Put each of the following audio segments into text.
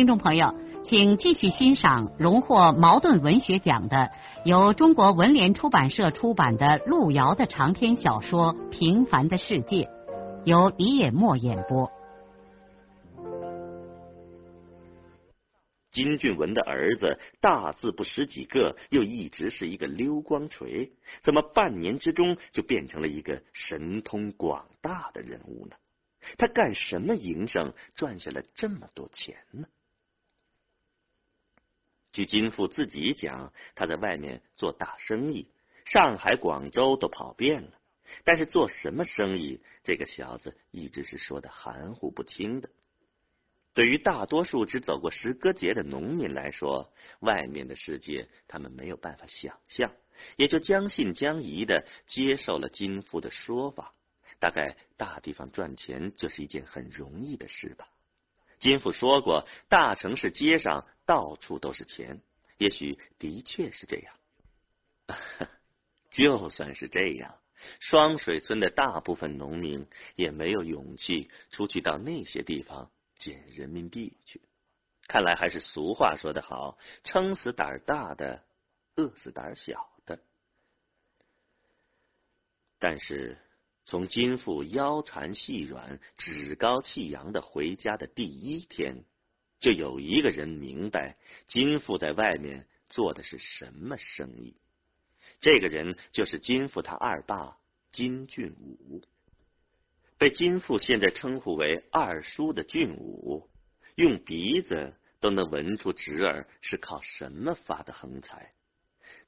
听众朋友，请继续欣赏荣获茅盾文学奖的、由中国文联出版社出版的路遥的长篇小说《平凡的世界》，由李野墨演播。金俊文的儿子大字不识几个，又一直是一个溜光锤，怎么半年之中就变成了一个神通广大的人物呢？他干什么营生赚下了这么多钱呢？据金父自己讲，他在外面做大生意，上海、广州都跑遍了。但是做什么生意，这个小子一直是说的含糊不清的。对于大多数只走过石歌节的农民来说，外面的世界他们没有办法想象，也就将信将疑的接受了金父的说法。大概大地方赚钱就是一件很容易的事吧。金父说过，大城市街上到处都是钱，也许的确是这样。就算是这样，双水村的大部分农民也没有勇气出去到那些地方捡人民币去。看来还是俗话说得好：“撑死胆儿大的，饿死胆儿小的。”但是。从金父腰缠细软、趾高气扬的回家的第一天，就有一个人明白金父在外面做的是什么生意。这个人就是金父他二爸金俊武，被金父现在称呼为二叔的俊武，用鼻子都能闻出侄儿是靠什么发的横财。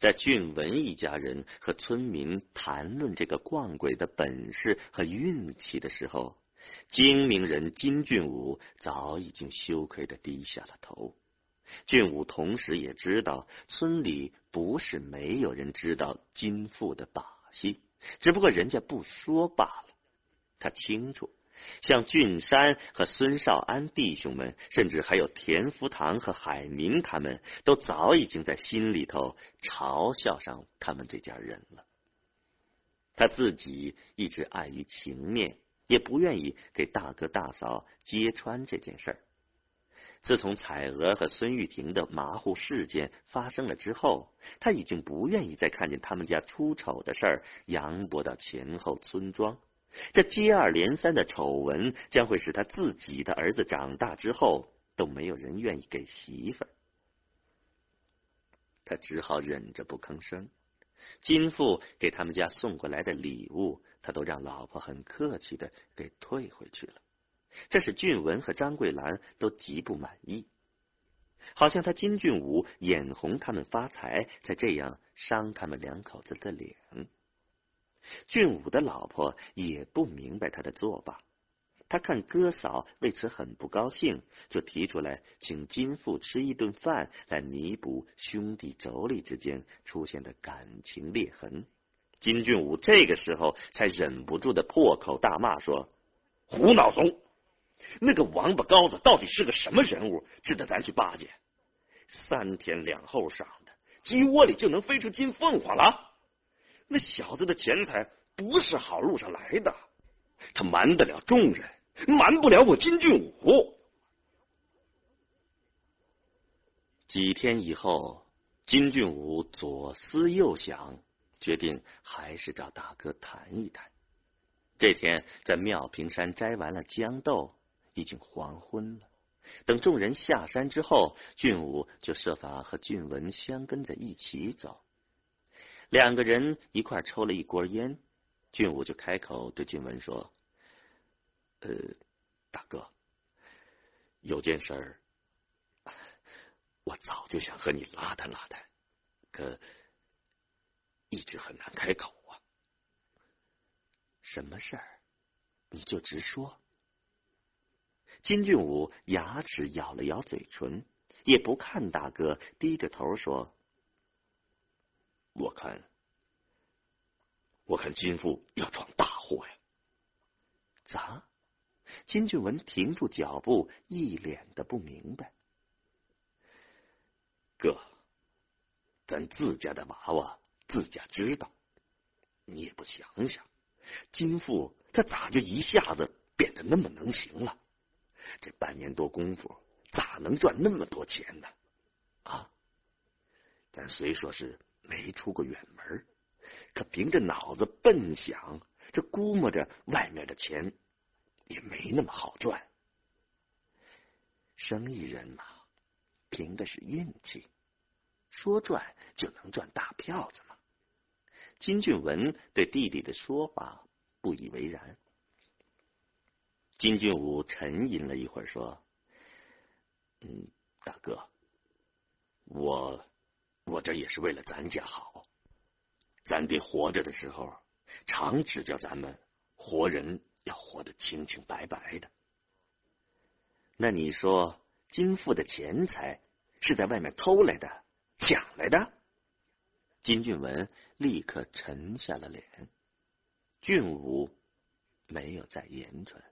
在俊文一家人和村民谈论这个逛鬼的本事和运气的时候，精明人金俊武早已经羞愧的低下了头。俊武同时也知道，村里不是没有人知道金父的把戏，只不过人家不说罢了。他清楚。像俊山和孙少安弟兄们，甚至还有田福堂和海明，他们都早已经在心里头嘲笑上他们这家人了。他自己一直碍于情面，也不愿意给大哥大嫂揭穿这件事儿。自从彩娥和孙玉婷的马虎事件发生了之后，他已经不愿意再看见他们家出丑的事儿扬播到前后村庄。这接二连三的丑闻将会使他自己的儿子长大之后都没有人愿意给媳妇儿，他只好忍着不吭声。金父给他们家送过来的礼物，他都让老婆很客气的给退回去了。这使俊文和张桂兰都极不满意，好像他金俊武眼红他们发财，才这样伤他们两口子的脸。俊武的老婆也不明白他的做法，他看哥嫂为此很不高兴，就提出来请金父吃一顿饭，来弥补兄弟妯娌之间出现的感情裂痕。金俊武这个时候才忍不住的破口大骂说：“胡闹怂！那个王八羔子到底是个什么人物，值得咱去巴结？三天两后晌的，鸡窝里就能飞出金凤凰了？”那小子的钱财不是好路上来的，他瞒得了众人，瞒不了我金俊武。几天以后，金俊武左思右想，决定还是找大哥谈一谈。这天在妙平山摘完了豇豆，已经黄昏了。等众人下山之后，俊武就设法和俊文相跟着一起走。两个人一块抽了一锅烟，俊武就开口对俊文说：“呃，大哥，有件事儿，我早就想和你拉谈拉谈，可一直很难开口啊。什么事儿？你就直说。”金俊武牙齿咬了咬嘴唇，也不看大哥，低着头说：“我看，我看金父要闯大祸呀！”咋？金俊文停住脚步，一脸的不明白。哥，咱自家的娃娃，自家知道。你也不想想，金父他咋就一下子变得那么能行了？这半年多功夫，咋能赚那么多钱呢？啊！咱虽说是没出过远门，可凭着脑子笨想，这估摸着外面的钱也没那么好赚。生意人嘛，凭的是运气，说赚就能赚大票子吗？金俊文对弟弟的说法不以为然。金俊武沉吟了一会儿，说：“嗯，大哥，我我这也是为了咱家好。咱爹活着的时候，常指教咱们活人要活得清清白白的。那你说，金富的钱财是在外面偷来的、抢来的？”金俊文立刻沉下了脸，俊武没有再言传，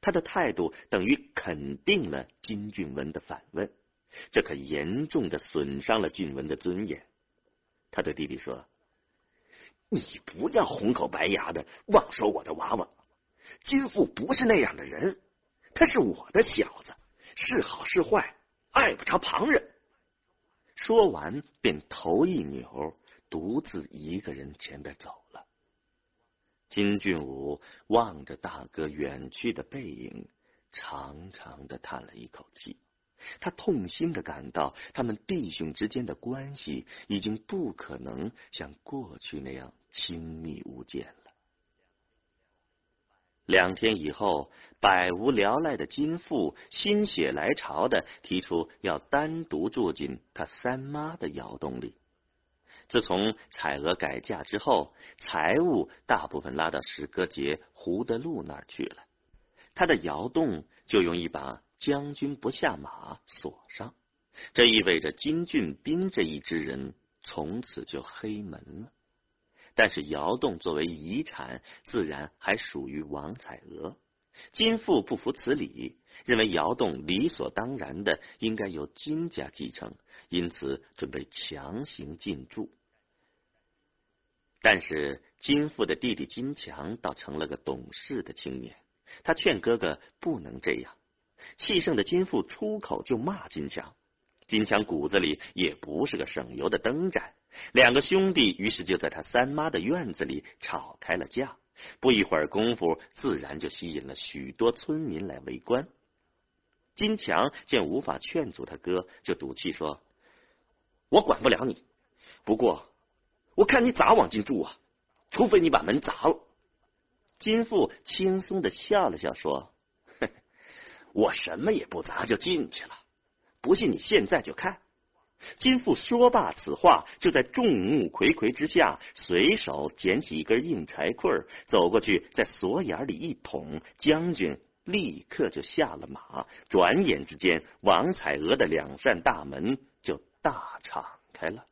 他的态度等于肯定了金俊文的反问，这可严重的损伤了俊文的尊严。他对弟弟说：“你不要红口白牙的妄说我的娃娃，金父不是那样的人，他是我的小子，是好是坏，碍不着旁人。”说完，便头一扭，独自一个人前边走了。金俊武望着大哥远去的背影，长长的叹了一口气。他痛心的感到，他们弟兄之间的关系已经不可能像过去那样亲密无间了。两天以后，百无聊赖的金富心血来潮的提出要单独住进他三妈的窑洞里。自从彩娥改嫁之后，财物大部分拉到石歌节胡德禄那儿去了，他的窑洞就用一把将军不下马锁上，这意味着金俊斌这一支人从此就黑门了。但是窑洞作为遗产，自然还属于王彩娥。金父不服此理，认为窑洞理所当然的应该由金家继承，因此准备强行进驻。但是金父的弟弟金强倒成了个懂事的青年，他劝哥哥不能这样。气盛的金父出口就骂金强，金强骨子里也不是个省油的灯盏。两个兄弟于是就在他三妈的院子里吵开了架，不一会儿功夫，自然就吸引了许多村民来围观。金强见无法劝阻他哥，就赌气说：“我管不了你，不过我看你咋往进住啊？除非你把门砸了。”金父轻松的笑了笑说：“我什么也不砸就进去了，不信你现在就看。”金父说罢此话，就在众目睽睽之下，随手捡起一根硬柴棍，走过去，在锁眼里一捅，将军立刻就下了马。转眼之间，王彩娥的两扇大门就大敞开了。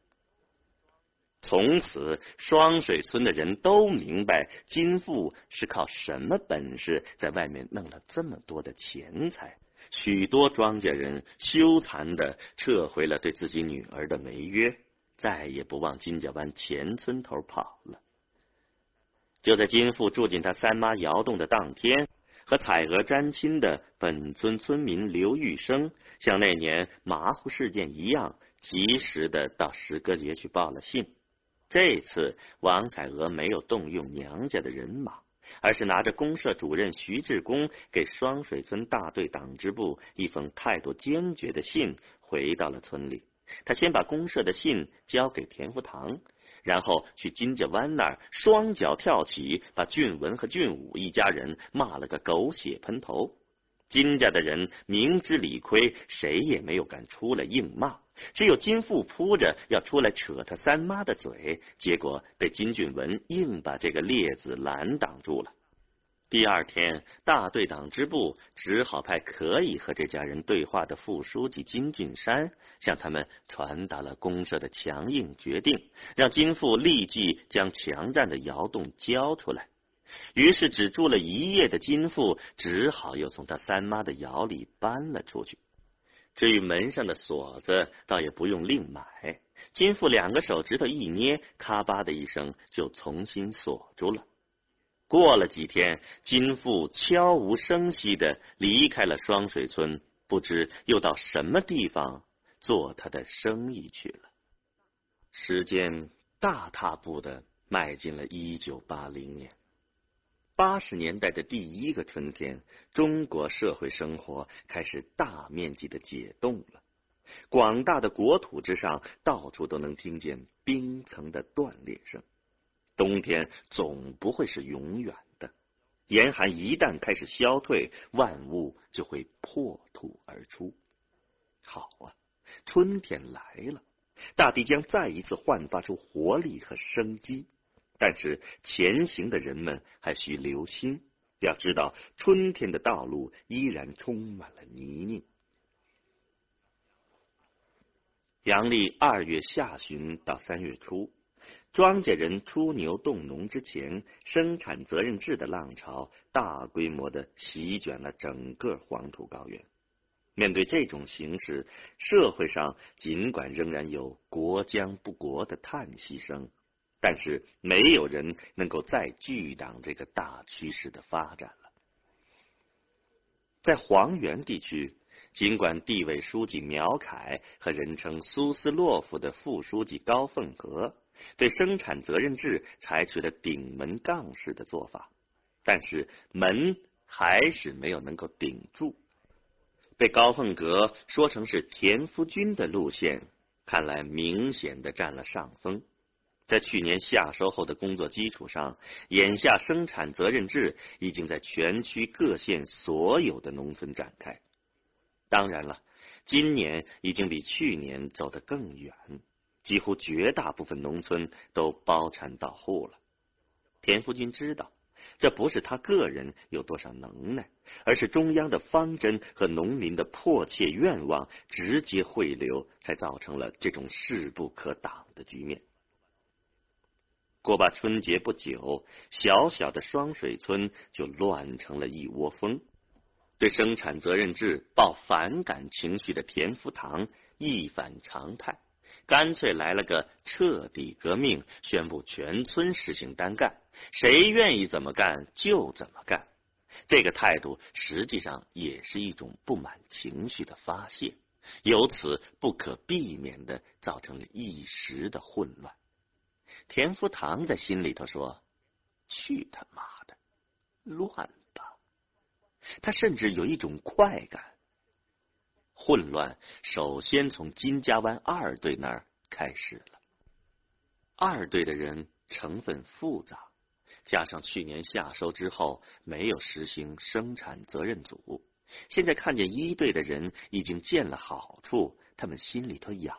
从此，双水村的人都明白，金富是靠什么本事在外面弄了这么多的钱财。许多庄稼人羞惭的撤回了对自己女儿的媒约，再也不往金家湾前村头跑了。就在金富住进他三妈窑洞的当天，和彩娥沾亲的本村村民刘玉生，像那年马虎事件一样，及时的到石歌节去报了信。这次王彩娥没有动用娘家的人马。而是拿着公社主任徐志公给双水村大队党支部一封态度坚决的信，回到了村里。他先把公社的信交给田福堂，然后去金家湾那儿双脚跳起，把俊文和俊武一家人骂了个狗血喷头。金家的人明知理亏，谁也没有敢出来硬骂。只有金富扑着要出来扯他三妈的嘴，结果被金俊文硬把这个列子拦挡住了。第二天，大队党支部只好派可以和这家人对话的副书记金俊山，向他们传达了公社的强硬决定，让金富立即将强占的窑洞交出来。于是，只住了一夜的金富只好又从他三妈的窑里搬了出去。至于门上的锁子，倒也不用另买，金富两个手指头一捏，咔吧的一声就重新锁住了。过了几天，金富悄无声息的离开了双水村，不知又到什么地方做他的生意去了。时间大踏步的迈进了一九八零年。八十年代的第一个春天，中国社会生活开始大面积的解冻了。广大的国土之上，到处都能听见冰层的断裂声。冬天总不会是永远的，严寒一旦开始消退，万物就会破土而出。好啊，春天来了，大地将再一次焕发出活力和生机。但是前行的人们还需留心，要知道春天的道路依然充满了泥泞。阳历二月下旬到三月初，庄稼人出牛动农之前，生产责任制的浪潮大规模的席卷了整个黄土高原。面对这种形势，社会上尽管仍然有“国将不国”的叹息声。但是没有人能够再拒挡这个大趋势的发展了。在黄原地区，尽管地委书记苗凯和人称苏斯洛夫的副书记高凤和对生产责任制采取了顶门杠式的做法，但是门还是没有能够顶住，被高凤阁说成是田福军的路线，看来明显的占了上风。在去年夏收后的工作基础上，眼下生产责任制已经在全区各县所有的农村展开。当然了，今年已经比去年走得更远，几乎绝大部分农村都包产到户了。田福军知道，这不是他个人有多少能耐，而是中央的方针和农民的迫切愿望直接汇流，才造成了这种势不可挡的局面。过罢春节不久，小小的双水村就乱成了一窝蜂。对生产责任制抱反感情绪的田福堂一反常态，干脆来了个彻底革命，宣布全村实行单干，谁愿意怎么干就怎么干。这个态度实际上也是一种不满情绪的发泄，由此不可避免的造成了一时的混乱。田福堂在心里头说：“去他妈的，乱吧！”他甚至有一种快感。混乱首先从金家湾二队那儿开始了。二队的人成分复杂，加上去年夏收之后没有实行生产责任组，现在看见一队的人已经见了好处，他们心里头痒。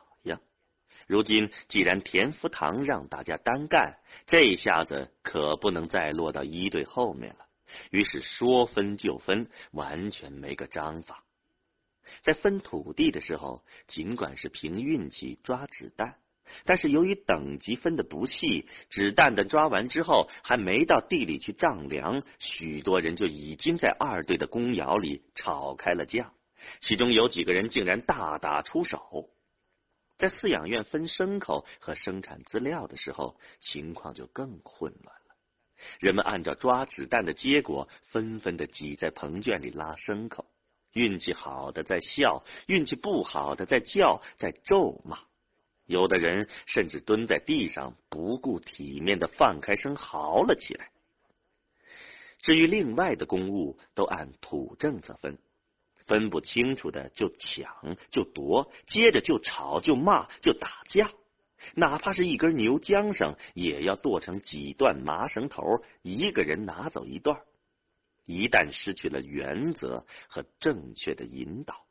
如今既然田福堂让大家单干，这下子可不能再落到一队后面了。于是说分就分，完全没个章法。在分土地的时候，尽管是凭运气抓子弹，但是由于等级分的不细，子弹的抓完之后，还没到地里去丈量，许多人就已经在二队的公窑里吵开了架，其中有几个人竟然大打出手。在饲养院分牲口和生产资料的时候，情况就更混乱了。人们按照抓子弹的结果，纷纷的挤在棚圈里拉牲口。运气好的在笑，运气不好的在叫，在咒骂。有的人甚至蹲在地上，不顾体面的放开声嚎了起来。至于另外的公物，都按土政策分。分不清楚的就抢就夺，接着就吵就骂就打架，哪怕是一根牛缰绳，也要剁成几段麻绳头，一个人拿走一段。一旦失去了原则和正确的引导，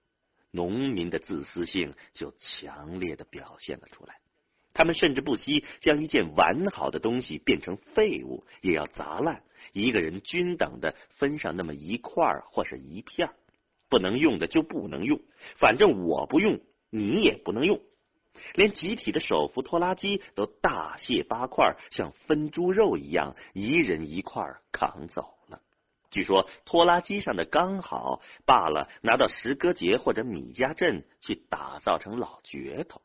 农民的自私性就强烈的表现了出来。他们甚至不惜将一件完好的东西变成废物，也要砸烂，一个人均等的分上那么一块或是一片不能用的就不能用，反正我不用，你也不能用。连集体的手扶拖拉机都大卸八块，像分猪肉一样，一人一块扛走了。据说拖拉机上的刚好罢了，拿到石歌节或者米家镇去打造成老镢头。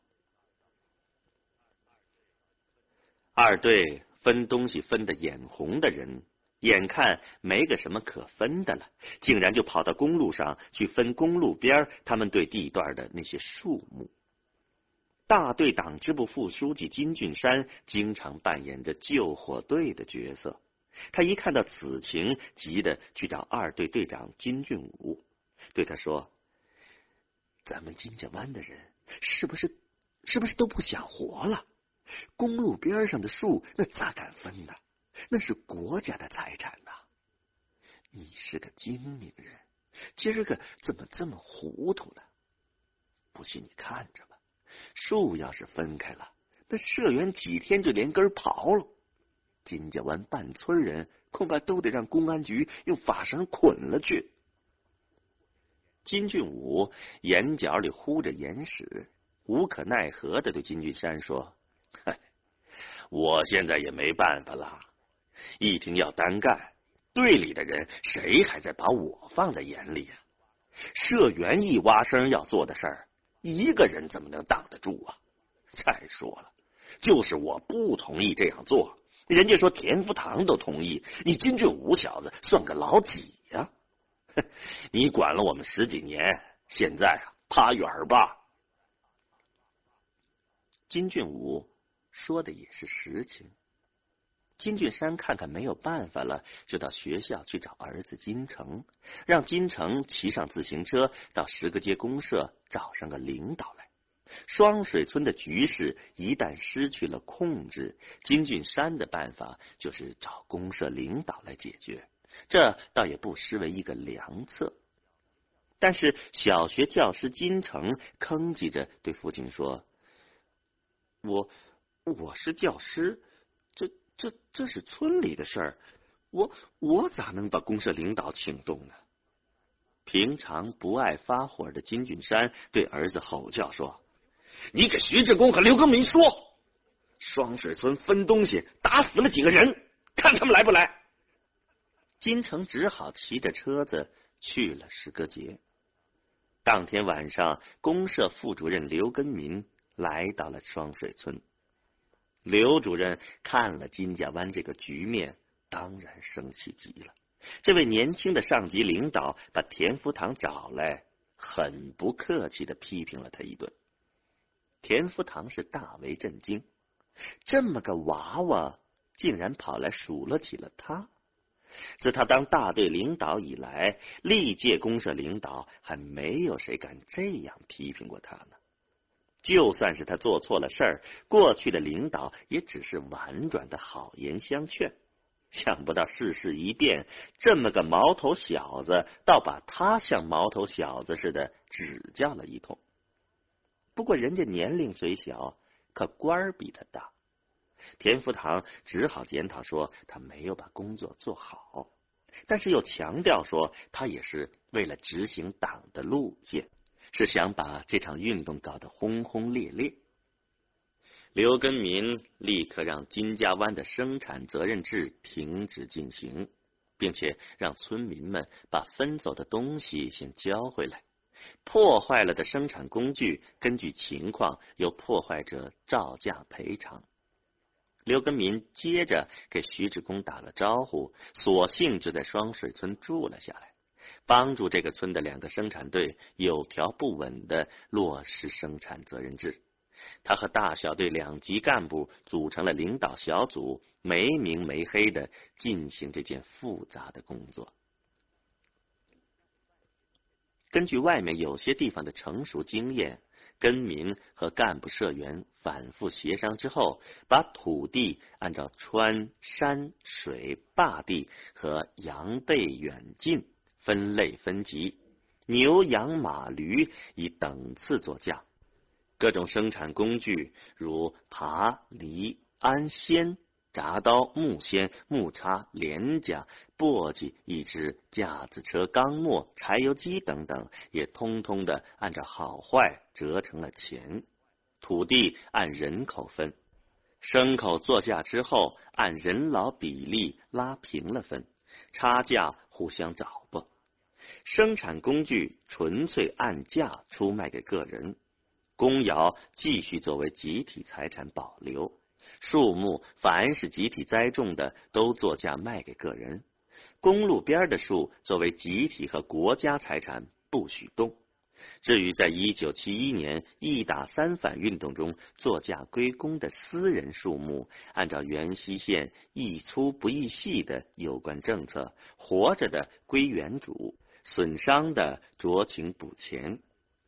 二队分东西分的眼红的人，眼看没个什么可分的了，竟然就跑到公路上去分公路边他们对地段的那些树木。大队党支部副书记金俊山经常扮演着救火队的角色，他一看到此情，急得去找二队队长金俊武，对他说：“咱们金家湾的人是不是是不是都不想活了？”公路边上的树，那咋敢分呢？那是国家的财产呐！你是个精明人，今儿个怎么这么糊涂呢？不信你看着吧，树要是分开了，那社员几天就连根刨了。金家湾半村人恐怕都得让公安局用法绳捆了去。金俊武眼角里糊着眼屎，无可奈何的对金俊山说。嗨我现在也没办法了，一听要单干，队里的人谁还在把我放在眼里呀？社员一挖声要做的事儿，一个人怎么能挡得住啊？再说了，就是我不同意这样做，人家说田福堂都同意，你金俊武小子算个老几呀？你管了我们十几年，现在啊，趴远儿吧。金俊武。说的也是实情。金俊山看看没有办法了，就到学校去找儿子金城，让金城骑上自行车到十个街公社找上个领导来。双水村的局势一旦失去了控制，金俊山的办法就是找公社领导来解决，这倒也不失为一个良策。但是小学教师金城吭叽着对父亲说：“我。”我是教师，这这是村里的事儿，我我咋能把公社领导请动呢？平常不爱发火的金俊山对儿子吼叫说：“你给徐志功和刘根民说，双水村分东西打死了几个人，看他们来不来。”金城只好骑着车子去了石歌节。当天晚上，公社副主任刘根民来到了双水村。刘主任看了金家湾这个局面，当然生气极了。这位年轻的上级领导把田福堂找来，很不客气的批评了他一顿。田福堂是大为震惊，这么个娃娃竟然跑来数落起了他。自他当大队领导以来，历届公社领导还没有谁敢这样批评过他呢。就算是他做错了事儿，过去的领导也只是婉转的好言相劝。想不到世事一变，这么个毛头小子，倒把他像毛头小子似的指教了一通。不过人家年龄虽小，可官儿比他大。田福堂只好检讨说他没有把工作做好，但是又强调说他也是为了执行党的路线。是想把这场运动搞得轰轰烈烈。刘根民立刻让金家湾的生产责任制停止进行，并且让村民们把分走的东西先交回来。破坏了的生产工具，根据情况由破坏者照价赔偿。刘根民接着给徐志功打了招呼，索性就在双水村住了下来。帮助这个村的两个生产队有条不紊的落实生产责任制。他和大小队两级干部组成了领导小组，没明没黑的进行这件复杂的工作。根据外面有些地方的成熟经验，根民和干部社员反复协商之后，把土地按照川、山、水、坝地和羊背远近。分类分级，牛羊马驴以等次作价，各种生产工具如耙、犁、鞍、锨、铡刀、木锨、木叉、镰夹、簸箕，以至架子车、钢磨、柴油机等等，也通通的按照好坏折成了钱。土地按人口分，牲口作价之后按人劳比例拉平了分，差价互相找吧。生产工具纯粹按价出卖给个人。公窑继续作为集体财产保留，树木凡是集体栽种的都作价卖给个人，公路边的树作为集体和国家财产不许动。至于在一九七一年一打三反运动中作价归公的私人树木，按照元溪县易粗不易细的有关政策，活着的归原主，损伤的酌情补钱。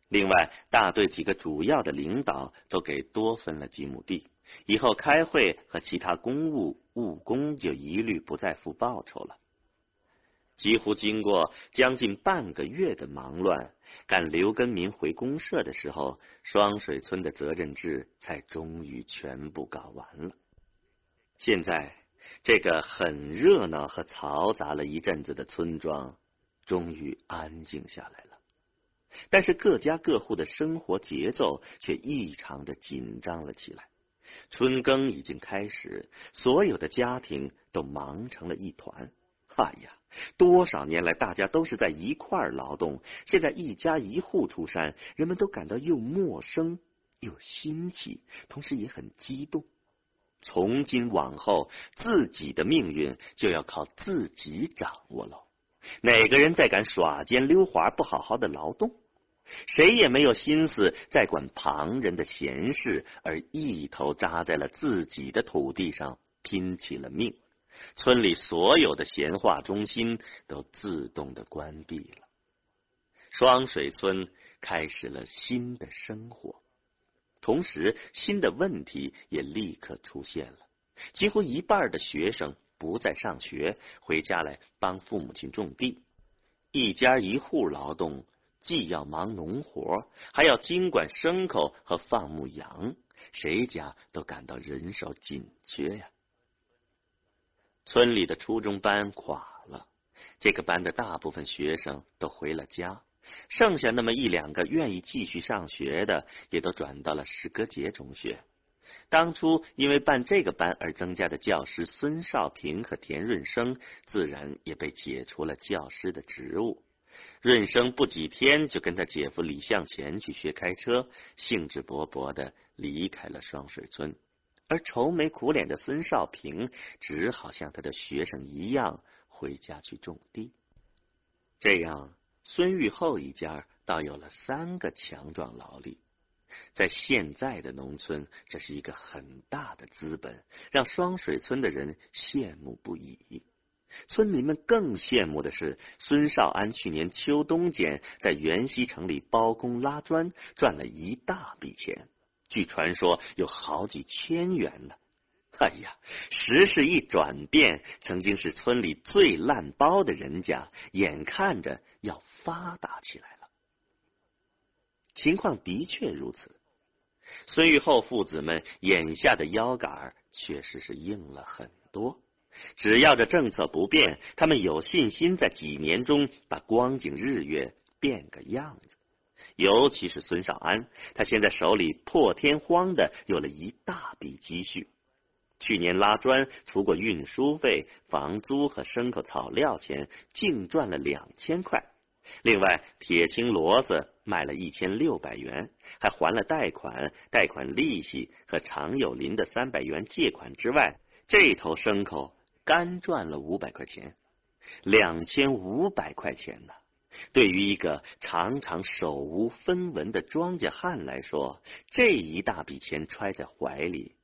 另外，大队几个主要的领导都给多分了几亩地，以后开会和其他公务务工就一律不再付报酬了。几乎经过将近半个月的忙乱，赶刘根民回公社的时候，双水村的责任制才终于全部搞完了。现在，这个很热闹和嘈杂了一阵子的村庄，终于安静下来了。但是各家各户的生活节奏却异常的紧张了起来。春耕已经开始，所有的家庭都忙成了一团。哎呀，多少年来大家都是在一块儿劳动，现在一家一户出山，人们都感到又陌生又新奇，同时也很激动。从今往后，自己的命运就要靠自己掌握了。哪个人再敢耍奸溜滑，不好好的劳动？谁也没有心思再管旁人的闲事，而一头扎在了自己的土地上，拼起了命。村里所有的闲话中心都自动的关闭了。双水村开始了新的生活，同时新的问题也立刻出现了。几乎一半的学生不再上学，回家来帮父母亲种地，一家一户劳动。既要忙农活，还要经管牲口和放牧羊，谁家都感到人手紧缺呀。村里的初中班垮了，这个班的大部分学生都回了家，剩下那么一两个愿意继续上学的，也都转到了石歌节中学。当初因为办这个班而增加的教师孙少平和田润生，自然也被解除了教师的职务。润生不几天就跟他姐夫李向前去学开车，兴致勃勃的离开了双水村，而愁眉苦脸的孙少平只好像他的学生一样回家去种地。这样，孙玉厚一家倒有了三个强壮劳力，在现在的农村，这是一个很大的资本，让双水村的人羡慕不已。村民们更羡慕的是，孙少安去年秋冬间在元溪城里包工拉砖，赚了一大笔钱，据传说有好几千元呢。哎呀，时势一转变，曾经是村里最烂包的人家，眼看着要发达起来了。情况的确如此，孙玉厚父子们眼下的腰杆确实是硬了很多。只要这政策不变，他们有信心在几年中把光景日月变个样子。尤其是孙少安，他现在手里破天荒的有了一大笔积蓄。去年拉砖，除过运输费、房租和牲口草料钱，净赚了两千块。另外，铁青骡子卖了一千六百元，还还了贷款、贷款利息和常有林的三百元借款之外，这头牲口。干赚了五百块钱，两千五百块钱呢。对于一个常常手无分文的庄稼汉来说，这一大笔钱揣在怀里，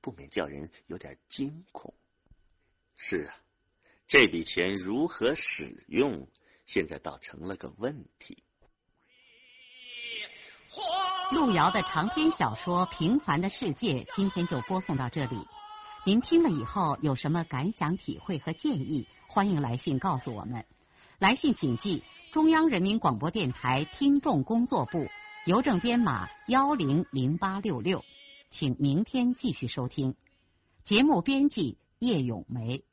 不免叫人有点惊恐。是啊，这笔钱如何使用，现在倒成了个问题。路遥的长篇小说《平凡的世界》，今天就播送到这里。您听了以后有什么感想、体会和建议？欢迎来信告诉我们。来信请寄中央人民广播电台听众工作部邮政编码幺零零八六六，请明天继续收听。节目编辑叶咏梅。